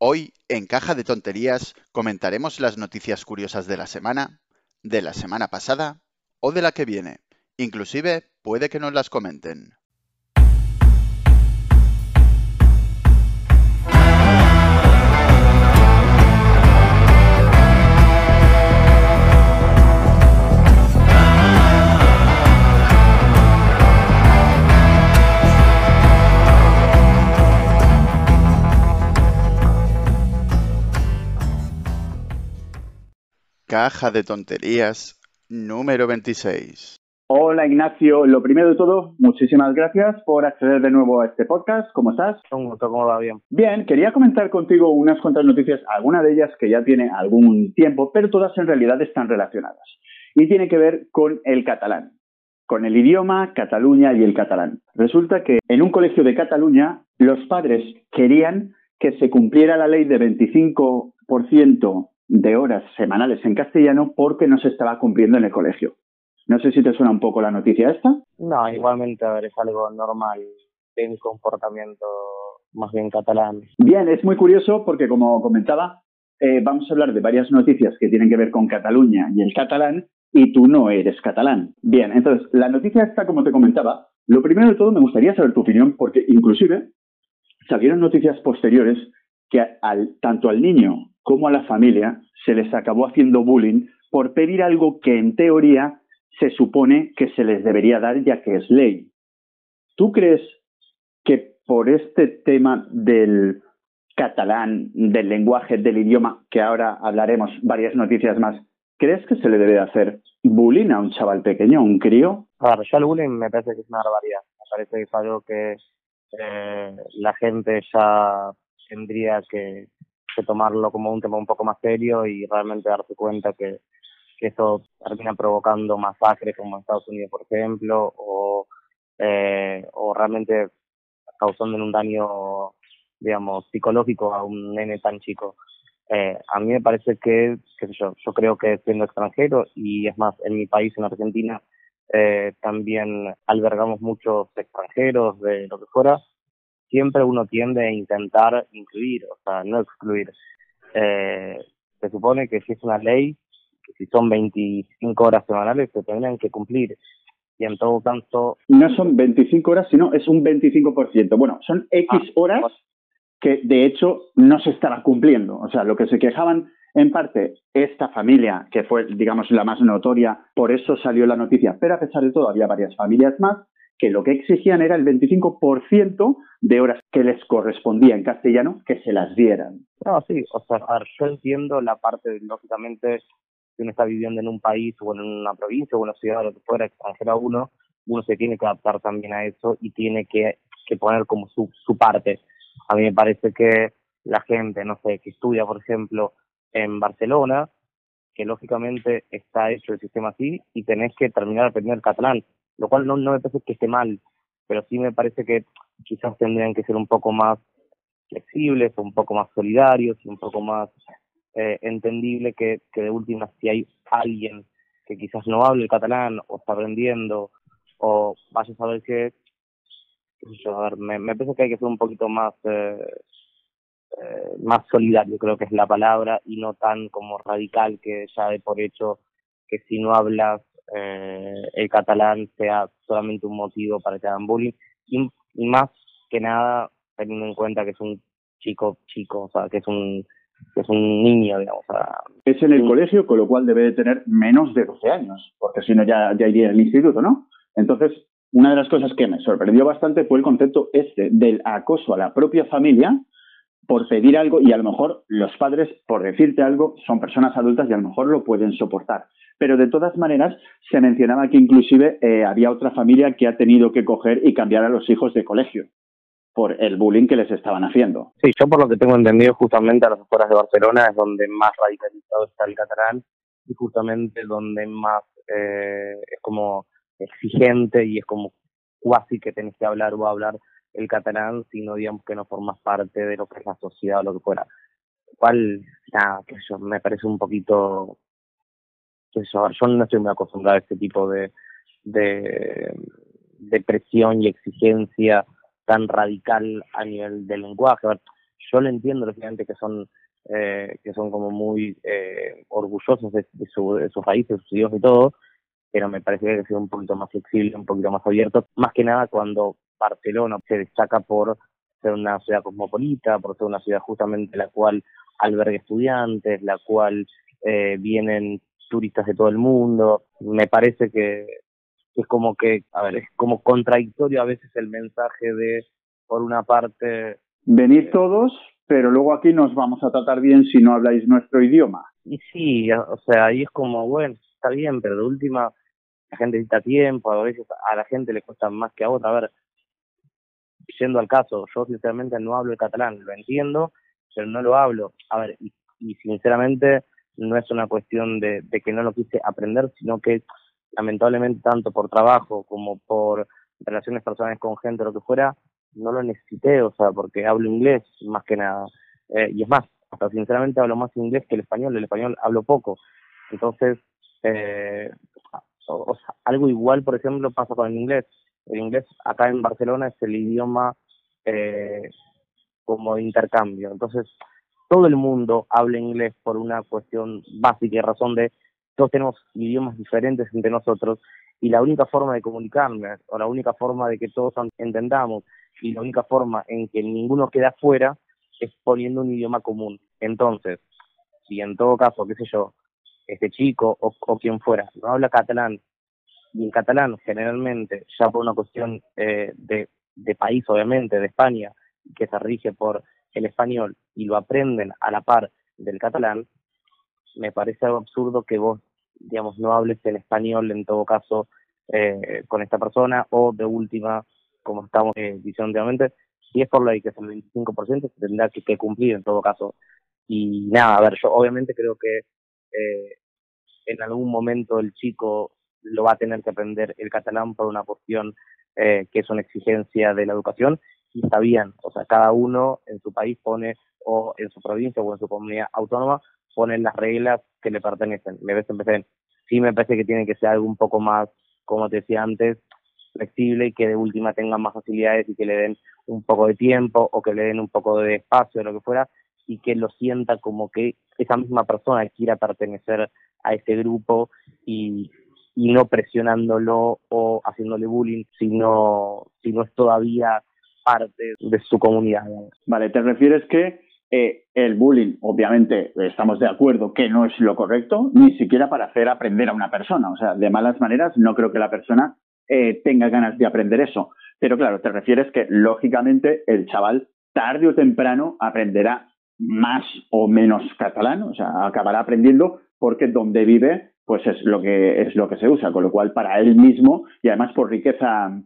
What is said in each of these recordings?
Hoy, en Caja de Tonterías, comentaremos las noticias curiosas de la semana, de la semana pasada o de la que viene. Inclusive puede que nos las comenten. Caja de tonterías número 26. Hola Ignacio, lo primero de todo, muchísimas gracias por acceder de nuevo a este podcast. ¿Cómo estás? Un gusto, ¿cómo va? Bien. Bien, quería comentar contigo unas cuantas noticias, alguna de ellas que ya tiene algún tiempo, pero todas en realidad están relacionadas. Y tiene que ver con el catalán, con el idioma, Cataluña y el catalán. Resulta que en un colegio de Cataluña los padres querían que se cumpliera la ley de 25% de horas semanales en castellano porque no se estaba cumpliendo en el colegio. No sé si te suena un poco la noticia esta. No, igualmente, a ver, es algo normal de mi comportamiento más bien catalán. Bien, es muy curioso porque, como comentaba, eh, vamos a hablar de varias noticias que tienen que ver con Cataluña y el catalán, y tú no eres catalán. Bien, entonces, la noticia esta, como te comentaba, lo primero de todo me gustaría saber tu opinión, porque inclusive salieron noticias posteriores que al, tanto al niño como a la familia se les acabó haciendo bullying por pedir algo que en teoría se supone que se les debería dar ya que es ley. ¿Tú crees que por este tema del catalán, del lenguaje, del idioma, que ahora hablaremos varias noticias más, ¿crees que se le debe hacer bullying a un chaval pequeño, a un crío? A ver, yo el bullying me parece que es una barbaridad. Me parece que es algo que eh, la gente ya tendría que, tomarlo como un tema un poco más serio y realmente darse cuenta que, que eso termina provocando masacres como en Estados Unidos, por ejemplo, o, eh, o realmente causando un daño, digamos, psicológico a un nene tan chico. Eh, a mí me parece que, qué yo, yo creo que siendo extranjero, y es más, en mi país, en Argentina, eh, también albergamos muchos extranjeros de lo que fuera, siempre uno tiende a intentar incluir, o sea, no excluir. Eh, se supone que si es una ley, que si son 25 horas semanales, se tendrían que cumplir. Y en todo caso... No son 25 horas, sino es un 25%. Bueno, son X ah, horas pues que de hecho no se estará cumpliendo. O sea, lo que se quejaban en parte esta familia, que fue, digamos, la más notoria, por eso salió la noticia, pero a pesar de todo había varias familias más que lo que exigían era el 25% de horas que les correspondía en castellano que se las dieran. No, sí, o sea, yo entiendo la parte, lógicamente, si uno está viviendo en un país o en una provincia o en una ciudad o lo que fuera, extranjero a uno, uno se tiene que adaptar también a eso y tiene que, que poner como su, su parte. A mí me parece que la gente, no sé, que estudia, por ejemplo, en Barcelona, que lógicamente está hecho el sistema así y tenés que terminar de aprender catalán lo cual no, no me parece que esté mal, pero sí me parece que quizás tendrían que ser un poco más flexibles, un poco más solidarios y un poco más eh, entendible que, que de última si hay alguien que quizás no hable el catalán o está aprendiendo o vaya a saber qué, a ver, me, me parece que hay que ser un poquito más eh, eh, más solidario creo que es la palabra y no tan como radical que ya de por hecho que si no hablas eh, el catalán sea solamente un motivo para que hagan bullying y, más que nada teniendo en cuenta que es un chico chico, o sea, que es un que es un niño, digamos. es en el colegio, con lo cual debe de tener menos de 12 años, porque si no ya, ya iría al instituto, ¿no? Entonces, una de las cosas que me sorprendió bastante fue el concepto este del acoso a la propia familia por pedir algo y a lo mejor los padres, por decirte algo, son personas adultas y a lo mejor lo pueden soportar pero de todas maneras se mencionaba que inclusive eh, había otra familia que ha tenido que coger y cambiar a los hijos de colegio por el bullying que les estaban haciendo. Sí, yo por lo que tengo entendido, justamente a las afueras de Barcelona es donde más radicalizado está el catalán y justamente donde más eh, es como exigente y es como cuasi que tenés que hablar o hablar el catalán, sino digamos que no formas parte de lo que es la sociedad o lo que fuera. Cual, nada, que yo me parece un poquito yo no estoy muy acostumbrado a este tipo de, de, presión y exigencia tan radical a nivel del lenguaje. yo le entiendo lógicamente que son eh, que son como muy eh, orgullosos de, su, de sus raíces, de sus idiomas y todo, pero me parece que hay un poquito más flexible, un poquito más abierto, más que nada cuando Barcelona se destaca por ser una ciudad cosmopolita, por ser una ciudad justamente la cual alberga estudiantes, la cual eh, vienen turistas de todo el mundo. Me parece que es como que, a ver, es como contradictorio a veces el mensaje de, por una parte... Venid todos, pero luego aquí nos vamos a tratar bien si no habláis nuestro idioma. Y sí, o sea, ahí es como, bueno, está bien, pero de última, la gente necesita tiempo, a veces a la gente le cuesta más que a otra. A ver, yendo al caso, yo sinceramente no hablo el catalán, lo entiendo, pero no lo hablo. A ver, y, sinceramente no es una cuestión de, que no lo quise aprender, sino que lamentablemente tanto por trabajo como por relaciones personales con gente lo que fuera, no lo necesité, o sea, porque hablo inglés más que nada. Eh, y es más, hasta sinceramente hablo más inglés que el español, el español hablo poco. Entonces, eh, o sea, algo igual, por ejemplo, pasa con el inglés el inglés acá en Barcelona es el idioma eh, como de intercambio. Entonces, todo el mundo habla inglés por una cuestión básica y razón de todos tenemos idiomas diferentes entre nosotros y la única forma de comunicarnos o la única forma de que todos entendamos y la única forma en que ninguno queda fuera es poniendo un idioma común. Entonces, si en todo caso, qué sé yo, este chico o, quien fuera no habla catalán y en catalán generalmente, ya por una cuestión eh, de país obviamente, de España, que se rige por el español y lo aprenden a la par del catalán, me parece algo absurdo que vos, digamos, no hables en español en todo caso eh, con esta persona o de última, como estamos eh, diciendo últimamente, si es por ley que es el 25%, se tendrá que, cumplir en todo caso. Y nada, a ver, yo obviamente creo que eh, en algún momento el chico lo va a tener que aprender el catalán por una cuestión eh, que es una exigencia de la educación y está bien, o sea, cada uno en su país pone o en su provincia o en su comunidad autónoma pone las reglas que le pertenecen. Me ves empecé, sí me parece que tiene que ser algo un poco más, como te decía antes, flexible y que de última tenga más facilidades y que le den un poco de tiempo o que le den un poco de espacio o lo que fuera y que lo sienta como que esa misma persona quiera pertenecer a ese grupo y, y no presionándolo o haciéndole bullying, sino, si no es todavía parte de su comunidad. Vale, te refieres que eh, el bullying, obviamente, estamos de acuerdo que no es lo correcto, ni siquiera para hacer aprender a una persona. O sea, de malas maneras, no creo que la persona eh, tenga ganas de aprender eso. Pero claro, te refieres que, lógicamente, el chaval tarde o temprano aprenderá más o menos catalán, o sea, acabará aprendiendo porque donde vive pues es lo que es lo que se usa, con lo cual para él mismo y además por riqueza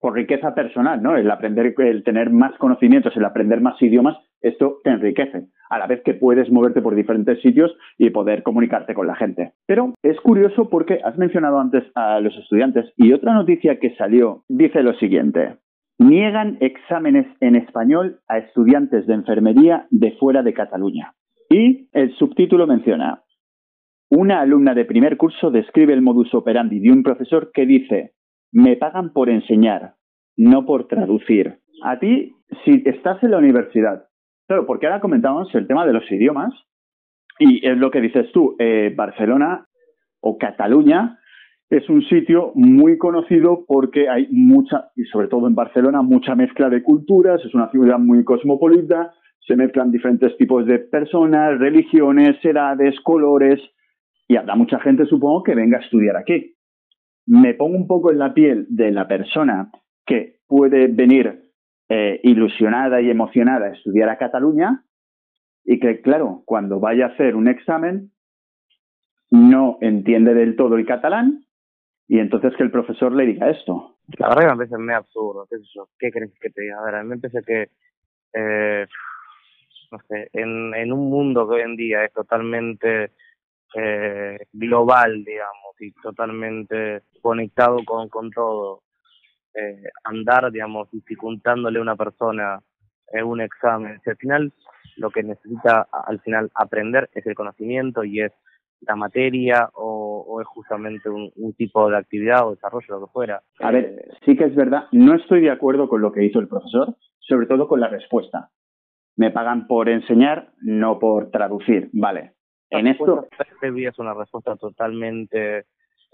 por riqueza personal, ¿no? El aprender, el tener más conocimientos, el aprender más idiomas, esto te enriquece, a la vez que puedes moverte por diferentes sitios y poder comunicarte con la gente. Pero es curioso porque has mencionado antes a los estudiantes y otra noticia que salió dice lo siguiente. Niegan exámenes en español a estudiantes de enfermería de fuera de Cataluña. Y el subtítulo menciona, una alumna de primer curso describe el modus operandi de un profesor que dice, me pagan por enseñar, no por traducir. A ti, si estás en la universidad, claro, porque ahora comentamos el tema de los idiomas, y es lo que dices tú, eh, Barcelona o Cataluña es un sitio muy conocido porque hay mucha, y sobre todo en Barcelona, mucha mezcla de culturas, es una ciudad muy cosmopolita, se mezclan diferentes tipos de personas, religiones, edades, colores, y habrá mucha gente, supongo, que venga a estudiar aquí. Me pongo un poco en la piel de la persona que puede venir eh, ilusionada y emocionada a estudiar a Cataluña y que, claro, cuando vaya a hacer un examen no entiende del todo el catalán y entonces que el profesor le diga esto. La verdad que me parece muy absurdo, qué ¿qué crees que te diga? A ver, a mí me parece que, eh, no sé, en, en un mundo que hoy en día es totalmente eh, global, digamos, y totalmente conectado con, con todo. Eh, andar, digamos, dificultándole a una persona en un examen. Si al final lo que necesita al final aprender es el conocimiento y es la materia o, es justamente un, tipo de actividad o desarrollo, lo que fuera. A ver, sí que es verdad, no estoy de acuerdo con lo que hizo el profesor, sobre todo con la respuesta. me pagan por enseñar, no por traducir. Vale. En esto... Es una respuesta totalmente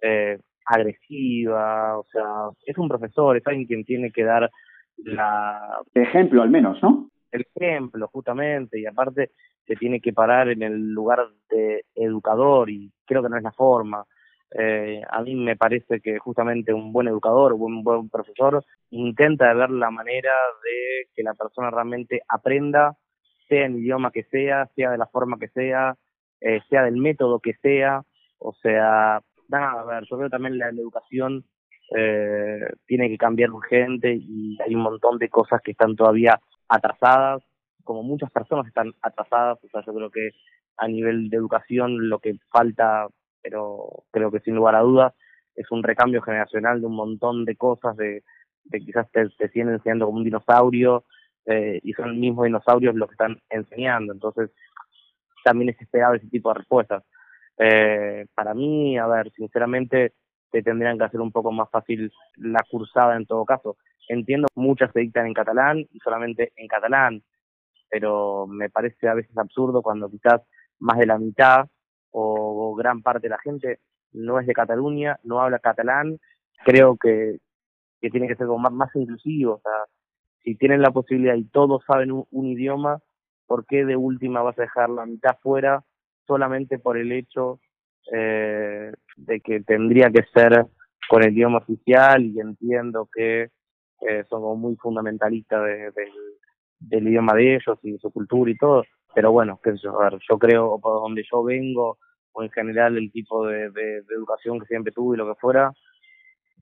eh, agresiva, o sea, es un profesor, es alguien quien tiene que dar la... Ejemplo al menos, ¿no? El ejemplo, justamente, y aparte se tiene que parar en el lugar de educador y creo que no es la forma. Eh, a mí me parece que justamente un buen educador, un buen profesor, intenta ver la manera de que la persona realmente aprenda, sea en idioma que sea, sea de la forma que sea, eh, sea del método que sea, o sea, nada, a ver, yo creo también la, la educación eh, tiene que cambiar urgente y hay un montón de cosas que están todavía atrasadas, como muchas personas están atrasadas, o sea, yo creo que a nivel de educación lo que falta pero creo que sin lugar a dudas es un recambio generacional de un montón de cosas, de, de quizás te, te siguen enseñando como un dinosaurio eh, y son los mismos dinosaurios los que están enseñando, entonces también es esperable ese tipo de respuestas. Eh, para mí, a ver, sinceramente, te tendrían que hacer un poco más fácil la cursada en todo caso. Entiendo, muchas se dictan en catalán y solamente en catalán, pero me parece a veces absurdo cuando quizás más de la mitad o gran parte de la gente no es de Cataluña, no habla catalán, creo que, que tiene que ser más, más inclusivo, o sea, si tienen la posibilidad y todos saben un, idioma, ¿por qué de última vas a dejar la mitad fuera solamente por el hecho eh, de que tendría que ser con el idioma oficial y entiendo que eh, son como muy fundamentalistas de, del idioma de ellos y de su cultura y todo, pero bueno, qué sé yo, a ver, yo creo, por donde yo vengo, o en general el tipo de, de, educación que siempre tuve y lo que fuera,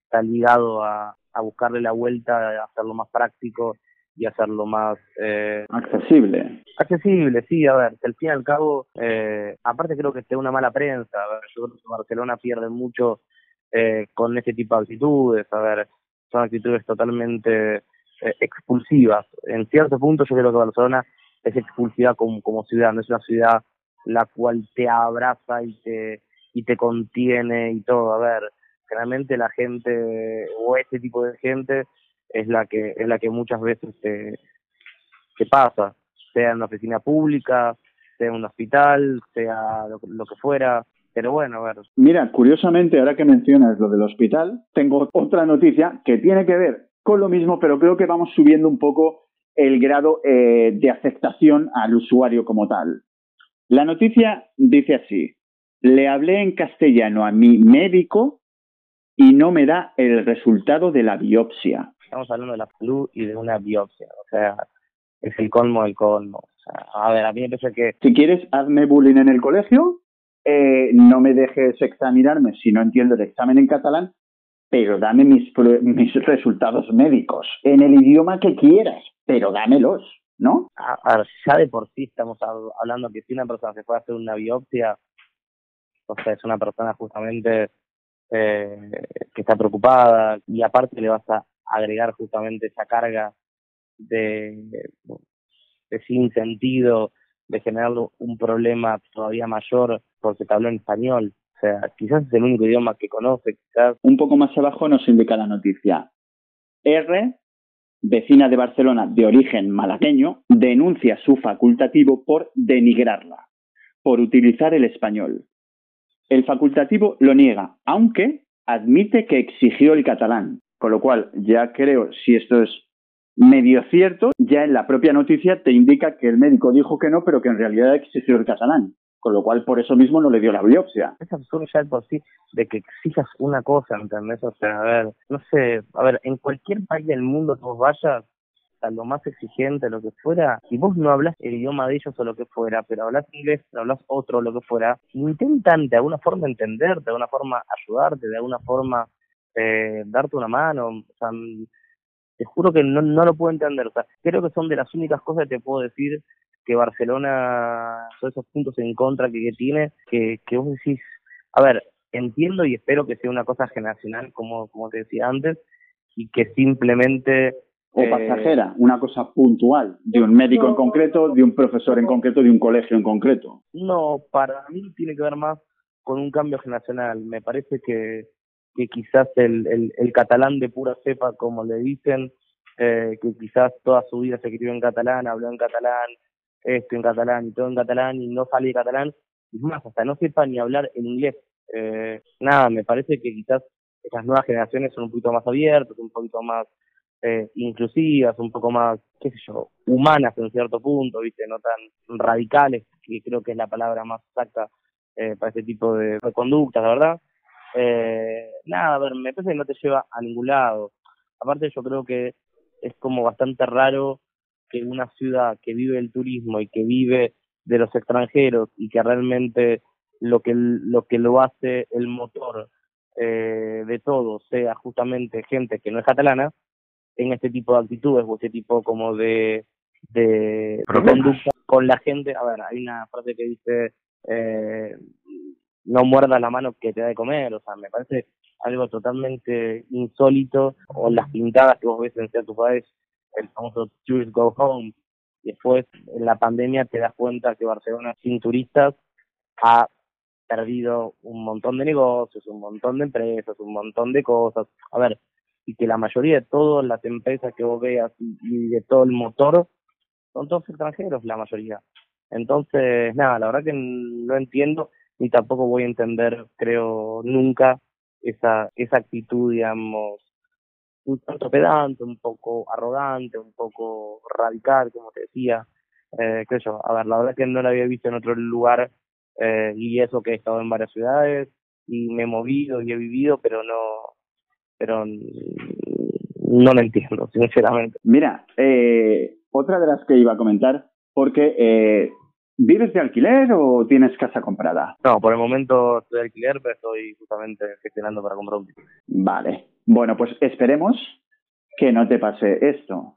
está ligado a, a buscarle la vuelta, a hacerlo más práctico y hacerlo más... Eh, accesible. Accesible, sí, a ver, que al fin y al cabo, eh, aparte creo que esté una mala prensa, a ver, yo creo que Barcelona pierde mucho eh, con este tipo de actitudes, a ver, son actitudes totalmente eh, expulsivas. En cierto punto yo creo que Barcelona es expulsiva como, como ciudad, no es una ciudad la cual te abraza y te, y te contiene y todo. A ver, generalmente la gente o este tipo de gente es la que es la que muchas veces te pasa, sea en una oficina pública, sea en un hospital, sea lo, lo que fuera. Pero bueno, a ver. Mira, curiosamente, ahora que mencionas lo del hospital, tengo otra noticia que tiene que ver con lo mismo, pero creo que vamos subiendo un poco el grado eh, de aceptación al usuario como tal. La noticia dice así, le hablé en castellano a mi médico y no me da el resultado de la biopsia. Estamos hablando de la salud y de una biopsia, o sea, es el colmo del colmo. O sea, a ver, a mí me parece que... Si quieres, hazme bullying en el colegio, eh, no me dejes examinarme si no entiendo el examen en catalán, pero dame mis, mis resultados médicos en el idioma que quieras, pero dámelos, ¿no? A, ver, ya de por sí estamos hablando que si una persona se puede hacer una biopsia, o sea, es una persona justamente eh, que está preocupada y aparte le vas a agregar justamente esa carga de, de sin sentido, de generar un problema todavía mayor porque te habló en español. O sea, quizás es el único idioma que conoce, quizás. Un poco más abajo nos indica la noticia. R, vecina de Barcelona de origen malagueño, denuncia su facultativo por denigrarla, por utilizar el español. El facultativo lo niega, aunque admite que exigió el catalán, con lo cual ya creo, si esto es medio cierto, ya en la propia noticia te indica que el médico dijo que no, pero que en realidad exigió el catalán con lo cual por eso mismo no le dio la biopsia. Es absurdo ya por sí de que exijas una cosa, ¿entendés? O sea, a ver, no sé, a ver, en cualquier país del mundo que vayas, a lo más exigente, lo que fuera, si vos no hablas el idioma de ellos o lo que fuera, pero hablas inglés, hablas otro, lo que fuera, intentan de alguna forma entenderte, de alguna forma ayudarte, de alguna forma eh, darte una mano, o sea, te juro que no, no lo puedo entender, o sea, creo que son de las únicas cosas que te puedo decir que Barcelona, todos esos puntos en contra que, tiene, que, que vos decís, a ver, entiendo y espero que sea una cosa generacional, como, como te decía antes, y que simplemente... O eh, pasajera, una cosa puntual, de un médico en concreto, de un profesor en concreto, de un colegio en concreto. No, para mí tiene que ver más con un cambio generacional. Me parece que, que quizás el, el, catalán de pura cepa, como le dicen, eh, que quizás toda su vida se escribió en catalán, habló en catalán, esto en catalán y todo en catalán y no sale catalán, y más, hasta no sepa ni hablar en inglés. Eh, nada, me parece que quizás esas nuevas generaciones son un poquito más abiertas, un poquito más eh, inclusivas, un poco más, qué sé yo, humanas en cierto punto, ¿viste? No tan radicales, que creo que es la palabra más exacta eh, para este tipo de, conductas, ¿verdad? Eh, nada, a ver, me parece que no te lleva a ningún lado. Aparte yo creo que es como bastante raro que una ciudad que vive el turismo y que vive de los extranjeros y que realmente lo que lo que lo hace el motor eh, de todo sea justamente gente que no es catalana en este tipo de actitudes o este tipo como de de, conducta con la gente a ver hay una frase que dice eh, no muerdas la mano que te da de comer o sea me parece algo totalmente insólito o las pintadas que vos ves en cierto país el famoso Tourist Go Home después en la pandemia te das cuenta que Barcelona sin turistas ha perdido un montón de negocios, un montón de empresas, un montón de cosas. A ver, y que la mayoría de todas las empresas que vos veas y, de todo el motor son todos extranjeros, la mayoría. Entonces, nada, la verdad que no entiendo ni tampoco voy a entender, creo, nunca esa, esa actitud, digamos, un tanto pedante, un poco arrogante, un poco radical, como te decía. Eh, qué yo, a ver, la verdad que no la había visto en otro lugar eh, y eso que he estado en varias ciudades y me he movido y he vivido, pero no, pero no lo entiendo, sinceramente. Mira, eh, otra de las que iba a comentar, porque eh, ¿vives de alquiler o tienes casa comprada? No, por el momento estoy de alquiler, pero estoy justamente gestionando para comprar un piso. Vale, bueno, pues esperemos que no te pase esto.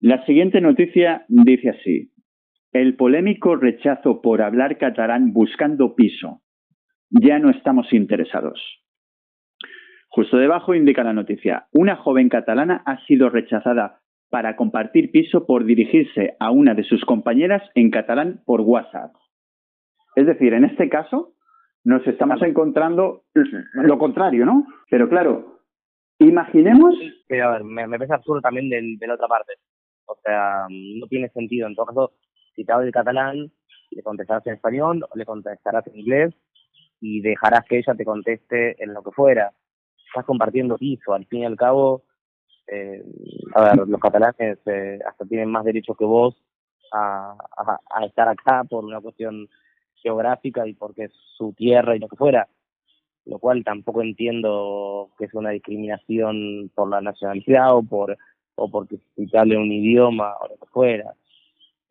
La siguiente noticia dice así. El polémico rechazo por hablar catalán buscando piso. Ya no estamos interesados. Justo debajo indica la noticia. Una joven catalana ha sido rechazada para compartir piso por dirigirse a una de sus compañeras en catalán por WhatsApp. Es decir, en este caso nos estamos encontrando lo contrario, ¿no? Pero claro, imaginemos... Pero a ver, me, parece absurdo también de la otra parte. O sea, no tiene sentido. En todo caso, si te habla el catalán, le contestarás en español o le contestarás en inglés y dejarás que ella te conteste en lo que fuera. Estás compartiendo piso, al fin y al cabo, eh, a ver, los catalanes eh, hasta tienen más derechos que vos a, a, estar acá por una cuestión geográfica y porque es su tierra y lo que fuera, lo cual tampoco entiendo que es una discriminación por la nacionalidad o por o porque se un idioma o lo que fuera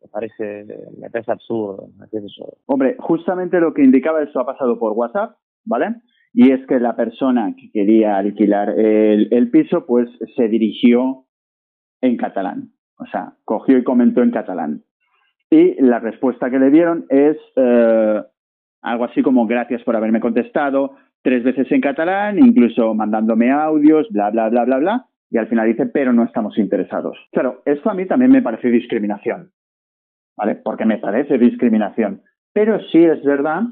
me parece, me parece absurdo. Hombre, justamente lo que indicaba eso ha pasado por WhatsApp, ¿vale? Y es que la persona que quería alquilar el, piso, pues se dirigió en catalán. O sea, cogió y comentó en catalán. Y la respuesta que le dieron es eh, algo así como gracias por haberme contestado tres veces en catalán, incluso mandándome audios, bla, bla, bla, bla, bla. Y al final dice, pero no estamos interesados. Claro, esto a mí también me parece discriminación. ¿vale? Porque me parece discriminación. Pero sí es verdad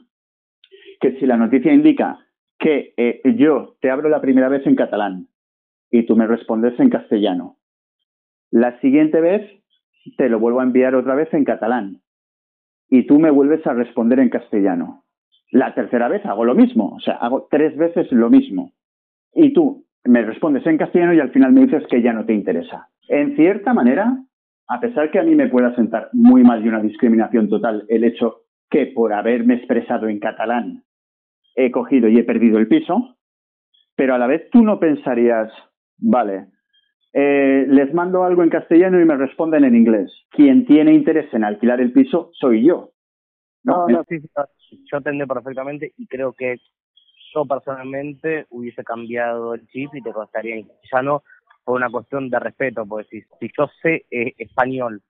que si la noticia indica que eh, yo te hablo la primera vez en catalán y tú me respondes en castellano, la siguiente vez te lo vuelvo a enviar otra vez en catalán y tú me vuelves a responder en castellano. La tercera vez hago lo mismo, o sea, hago tres veces lo mismo. Y tú me respondes en castellano y al final me dices que ya no te interesa. En cierta manera, a pesar que a mí me pueda sentar muy mal de una discriminación total el hecho que por haberme expresado en catalán he cogido y he perdido el piso, pero a la vez tú no pensarías, vale, eh, les mando algo en castellano y me responden en inglés. Quien tiene interés en alquilar el piso soy yo. No, no, sí, yo entiendo perfectamente y creo que yo personalmente hubiese cambiado el chip y te costaría en castellano por una cuestión de respeto, porque si, si yo sé eh, español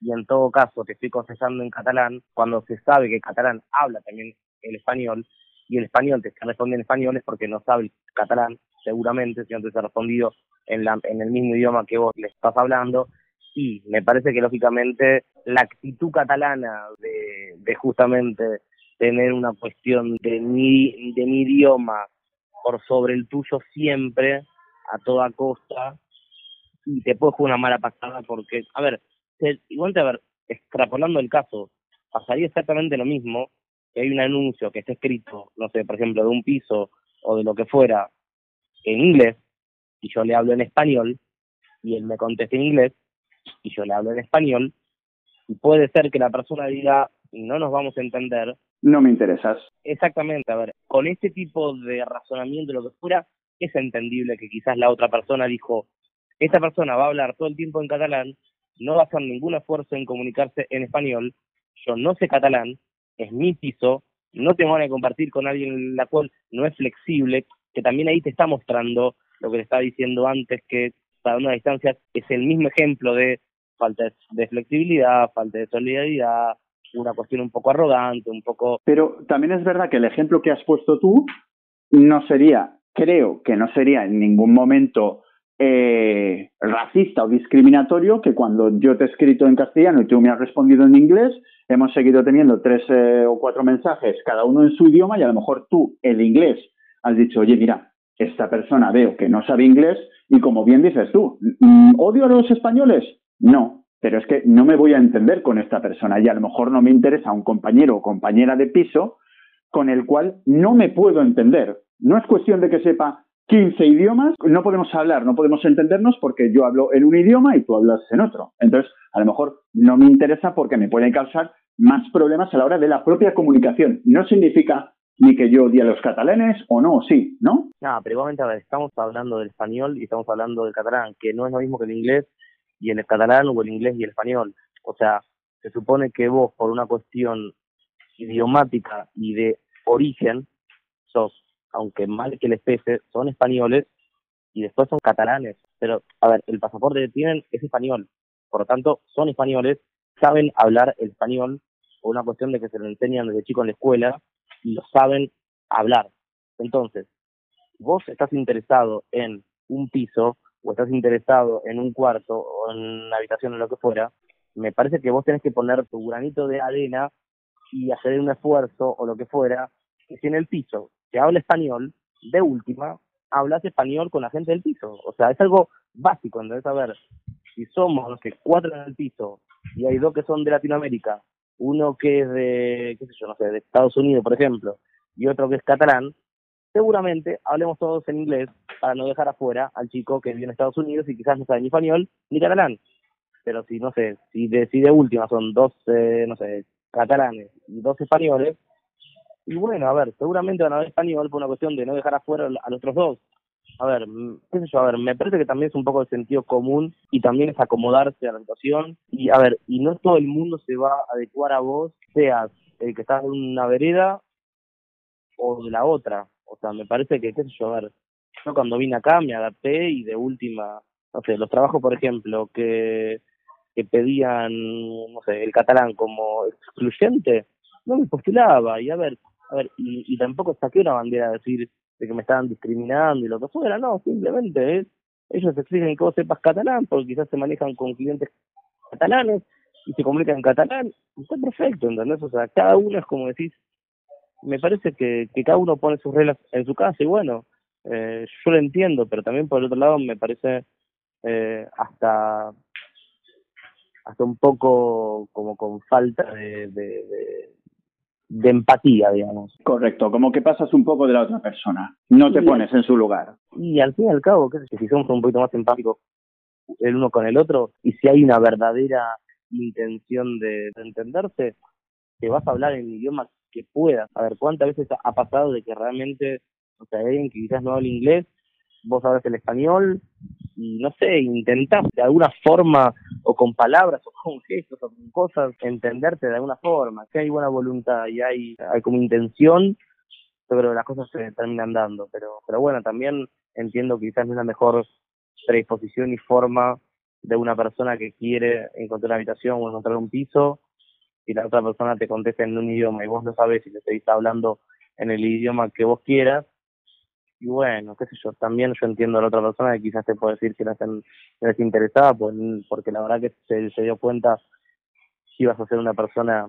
y en todo caso te estoy contestando en catalán, cuando se sabe que el catalán habla también el español y el español te está respondiendo en español es porque no sabe catalán, seguramente, si no te ha respondido en, la, en el mismo idioma que vos le estás hablando. Y me parece que lógicamente la actitud catalana de, justamente tener una cuestión de mi, de mi idioma por sobre el tuyo siempre a toda costa y te puede jugar una mala pasada porque, a ver, igual a ver, extrapolando el caso, pasaría exactamente lo mismo que hay un anuncio que esté escrito, no sé, por ejemplo, de un piso o de lo que fuera en inglés y yo le hablo en español y él me conteste en inglés y yo le hablo en español y puede ser que la persona diga no nos vamos a entender. No me interesas. Exactamente, a ver, con este tipo de razonamiento, lo que fuera, es entendible que quizás la otra persona dijo, esta persona va a hablar todo el tiempo en catalán, no va a hacer ningún esfuerzo en comunicarse en español, yo no sé catalán, es no tengo ganas de compartir con alguien la cual no es flexible, que también ahí te está mostrando lo que te estaba diciendo antes, que para una distancia es el mismo ejemplo de falta de flexibilidad, falta de solidaridad, una cuestión un poco arrogante, un poco... Pero también es verdad que el ejemplo que has puesto tú no sería, creo que no sería en ningún momento eh, racista o discriminatorio que cuando yo te he escrito en castellano y tú me has respondido en inglés, hemos seguido teniendo tres eh, o cuatro mensajes, cada uno en su idioma, y a lo mejor tú, el inglés, has dicho, oye, mira, esta persona veo que no sabe inglés, y como bien dices tú, mm, ¿odio a los españoles? No, pero es que no me voy a entender con esta persona y a lo mejor no me interesa un compañero o compañera de piso con el cual no me puedo entender. No es cuestión de que sepa 15 idiomas, no podemos hablar, no podemos entendernos porque yo hablo en un idioma y tú hablas en otro. Entonces, a lo mejor no me interesa porque me puede causar más problemas a la hora de la propia comunicación. No significa ni que yo odie a los catalanes o no, sí, ¿no? No, pero igualmente, a ver, estamos hablando del español y estamos hablando del catalán, que no es lo mismo que el inglés y el catalán o el inglés y el español. O sea, se supone que vos, por una cuestión idiomática y de origen, sos aunque mal que les pese, son españoles y después son catalanes. Pero, a ver, el pasaporte que tienen es español. Por lo tanto, son españoles, saben hablar el español por una cuestión de que se lo enseñan desde chico en la escuela y lo saben hablar. Entonces, vos estás interesado en un piso o estás interesado en un cuarto o en una habitación o lo que fuera, me parece que vos tenés que poner tu granito de arena y hacer un esfuerzo o lo que fuera, que si en el piso que habla español, de última, hablas español con la gente del piso. O sea, es algo básico, entonces, a ver, si somos, no sé, cuatro en el piso y hay dos que son de Latinoamérica, uno que es de, qué sé yo, no sé, de Estados Unidos, por ejemplo, y otro que es catalán, seguramente hablemos todos en inglés para no dejar afuera al chico que vive en Estados Unidos y quizás no sabe ni español ni catalán. Pero si, no sé, si de, si de última son dos, eh, no sé, catalanes y dos españoles, y bueno, a ver, seguramente van a hablar español por una cuestión de no dejar afuera a los otros dos. A ver, mm, qué sé yo, a ver, me parece que también es un poco el sentido común y también es acomodarse a la situación. Y a ver, y no todo el mundo se va a adecuar a vos, seas el que está en una vereda o de la otra. O sea, me parece que, qué sé yo, a ver, yo cuando vine acá me adapté y de última, no sé, los trabajos, por ejemplo, que, que pedían, no sé, el catalán como excluyente, no me postulaba. Y a ver, a ver, y, y tampoco saqué una bandera a decir de que me estaban discriminando y lo que fuera, no, simplemente es, ellos exigen que vos sepas catalán porque quizás se manejan con clientes catalanes y se comunican en catalán, está perfecto, ¿entendés? O sea, cada uno es como decís, me parece que, que cada uno pone sus reglas en su casa y bueno, eh, yo lo entiendo, pero también por el otro lado me parece eh, hasta hasta un poco como con falta de, empatía, digamos. Correcto, como que pasas un poco de la otra persona, no te pones en su lugar. Y al fin y al cabo, qué sé si somos un poquito más empáticos el uno con el otro y si hay una verdadera intención de, de entenderse, te vas a hablar en el idioma que puedas. A ver, ¿cuántas veces ha pasado de que realmente, o sea, alguien que quizás no habla inglés, vos hablas el español y no sé, intentás de alguna forma o con palabras o con gestos o con cosas entenderte de alguna forma, que hay buena voluntad y hay, hay como intención, yo creo que las cosas se terminan dando, pero, pero bueno, también entiendo que quizás no es la mejor predisposición y forma de una persona que quiere encontrar una habitación o encontrar un piso y la otra persona te contesta en un idioma y vos no sabes si te seguís hablando en el idioma que vos quieras. Y bueno, qué sé yo, también yo entiendo a la otra persona que quizás te puede decir que no estás interesada, pues, porque la verdad que se, dio cuenta que ibas a ser una persona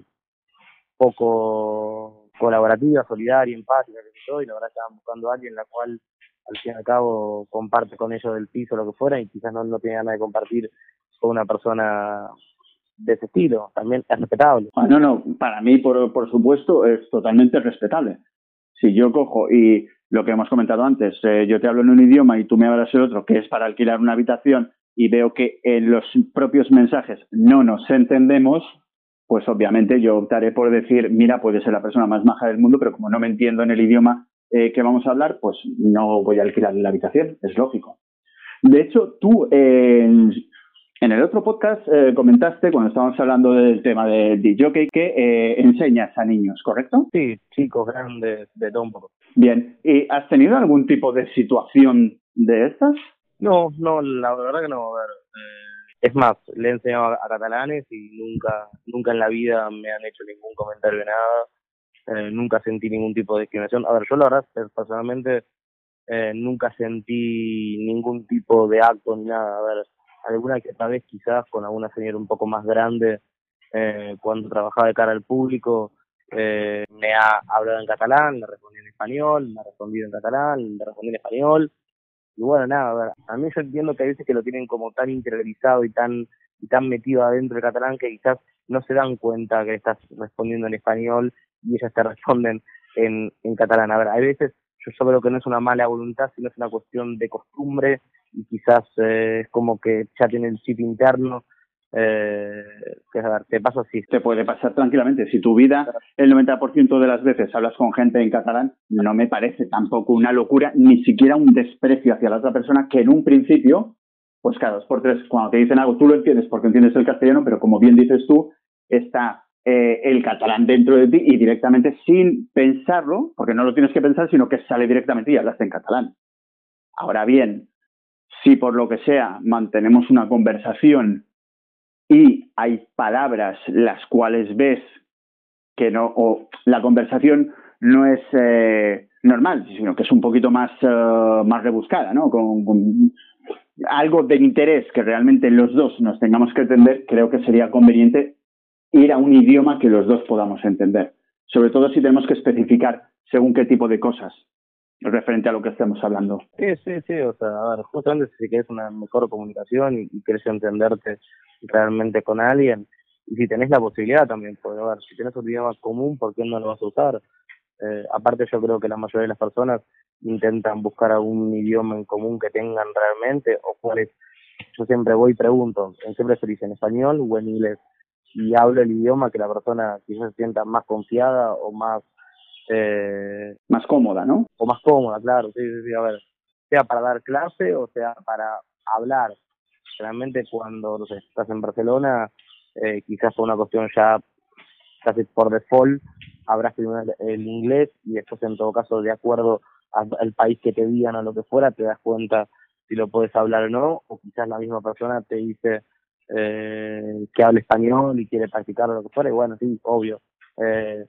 poco colaborativa, solidaria, empática, que yo, y la verdad que estaban buscando a alguien la cual al fin y al cabo comparte con ellos del piso lo que fuera y quizás no, no tiene ganas de compartir con una persona de ese estilo, también es respetable. Ah, no, no, para mí, por, por supuesto, es totalmente respetable. Si yo cojo y lo que hemos comentado antes, eh, yo te hablo en un idioma y tú me hablas el otro, que es para alquilar una habitación, y veo que en los propios mensajes no nos entendemos, pues obviamente yo optaré por decir, mira, puede ser la persona más maja del mundo, pero como no me entiendo en el idioma eh, que vamos a hablar, pues no voy a alquilar la habitación, es lógico. De hecho, tú en, el otro podcast eh, comentaste, cuando estábamos hablando del tema de DJ, que eh, enseñas a niños, ¿correcto? Sí, chicos grandes, de todo un poco. Bien, ¿y has tenido algún tipo de situación de estas? No, no, la verdad que no. A ver, eh, es más, le he enseñado a, catalanes y nunca, nunca en la vida me han hecho ningún comentario de nada. Eh, nunca sentí ningún tipo de discriminación. A ver, yo la verdad, personalmente, eh, nunca sentí ningún tipo de acto ni nada. A ver, alguna que tal vez quizás con alguna señora un poco más grande, eh, cuando trabajaba de cara al público, eh, me ha hablado en catalán, le respondí en español, me ha respondido en catalán, le respondí en español. Y bueno, nada, a, ver, a mí yo entiendo que hay veces que lo tienen como tan interiorizado y tan y tan metido adentro del catalán que quizás no se dan cuenta que estás respondiendo en español y ellas te responden en, en catalán. A ver, hay veces yo creo que no es una mala voluntad, sino es una cuestión de costumbre y quizás eh, como que ya tiene el chip interno eh, te pasa así. Te puede pasar tranquilamente. Si tu vida, el 90% de las veces hablas con gente en catalán, no me parece tampoco una locura, ni siquiera un desprecio hacia la otra persona que en un principio, pues cada dos por tres, cuando te dicen algo, tú lo entiendes porque entiendes el castellano, pero como bien dices tú, está eh, el catalán dentro de ti y directamente sin pensarlo, porque no lo tienes que pensar, sino que sale directamente y hablas en catalán. Ahora bien, si por lo que sea mantenemos una conversación y hay palabras las cuales ves que no, o la conversación no es eh, normal, sino que es un poquito más, eh, más rebuscada, ¿no? Con, con, algo de interés que realmente los dos nos tengamos que entender, creo que sería conveniente ir a un idioma que los dos podamos entender. Sobre todo si tenemos que especificar según qué tipo de cosas referente a lo que estemos hablando. Sí, sí, sí, o sea, a ver, justamente si quieres una mejor comunicación y, quieres entenderte realmente con alguien, y si tenés la posibilidad también, porque a ver, si tenés un idioma común, ¿por qué no lo vas a usar? Eh, aparte yo creo que la mayoría de las personas intentan buscar algún idioma en común que tengan realmente, o cuáles, yo siempre voy y pregunto, ¿en preferís, en español o en inglés? Y hablo el idioma que la persona quizás se sienta más confiada o más eh, más cómoda, ¿no? O más cómoda, claro, sí, sí, a ver, sea para dar clase o sea para hablar. Realmente cuando no sé, estás en Barcelona, eh, quizás por una cuestión ya casi por default, habrás primero el, inglés y después en todo caso de acuerdo al país que te digan o lo que fuera, te das cuenta si lo puedes hablar o no, o quizás la misma persona te dice eh, que habla español y quiere practicar o lo que fuera, y bueno, sí, obvio. Eh,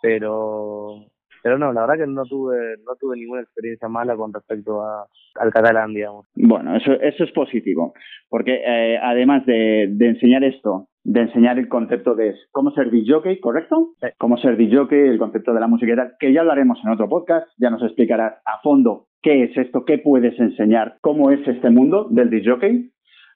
pero pero no, la verdad que no tuve no tuve ninguna experiencia mala con respecto a, al catalán, digamos. Bueno, eso eso es positivo, porque eh, además de, de enseñar esto, de enseñar el concepto de cómo ser DJ, ¿correcto? Cómo ser DJ, el concepto de la música y tal, que ya hablaremos en otro podcast, ya nos explicarás a fondo qué es esto, qué puedes enseñar, cómo es este mundo del DJ,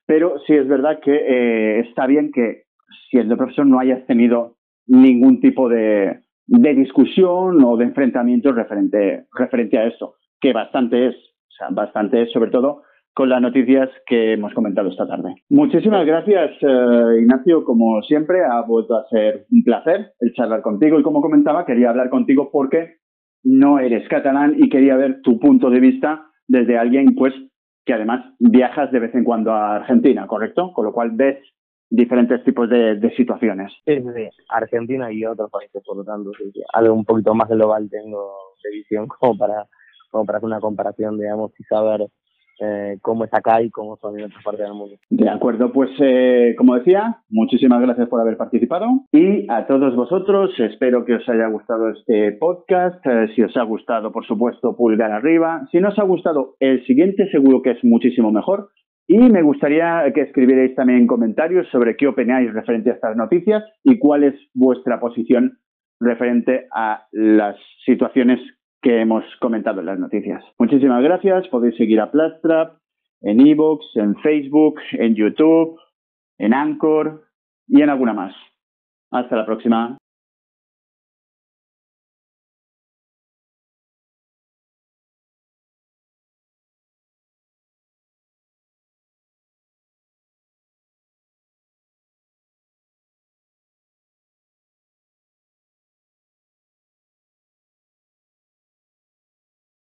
pero sí es verdad que eh, está bien que siendo profesor no hayas tenido ningún tipo de, de discusión o de enfrentamiento referente, referente a esto, que bastante es, o sea, bastante es sobre todo con las noticias que hemos comentado esta tarde. Muchísimas gracias, eh, Ignacio. Como siempre, ha vuelto a ser un placer el charlar contigo y como comentaba, quería hablar contigo porque no eres catalán y quería ver tu punto de vista desde alguien, pues, que además viajas de vez en cuando a Argentina, ¿correcto? Con lo cual ves diferentes tipos de, de situaciones. Sí, sí, Argentina y otros países, por lo tanto, algo un poquito más global tengo de visión como para, como para hacer una comparación, digamos, y saber eh, cómo es acá y cómo son en otras partes del mundo. De acuerdo, pues eh, como decía, muchísimas gracias por haber participado y a todos vosotros espero que os haya gustado este podcast. Eh, si os ha gustado, por supuesto, pulgar arriba. Si no os ha gustado, el siguiente seguro que es muchísimo mejor. Y me gustaría que escribierais también en comentarios sobre qué opináis referente a estas noticias y cuál es vuestra posición referente a las situaciones que hemos comentado en las noticias. Muchísimas gracias. Podéis seguir a Plastrap en Evox, en Facebook, en YouTube, en Anchor y en alguna más. Hasta la próxima.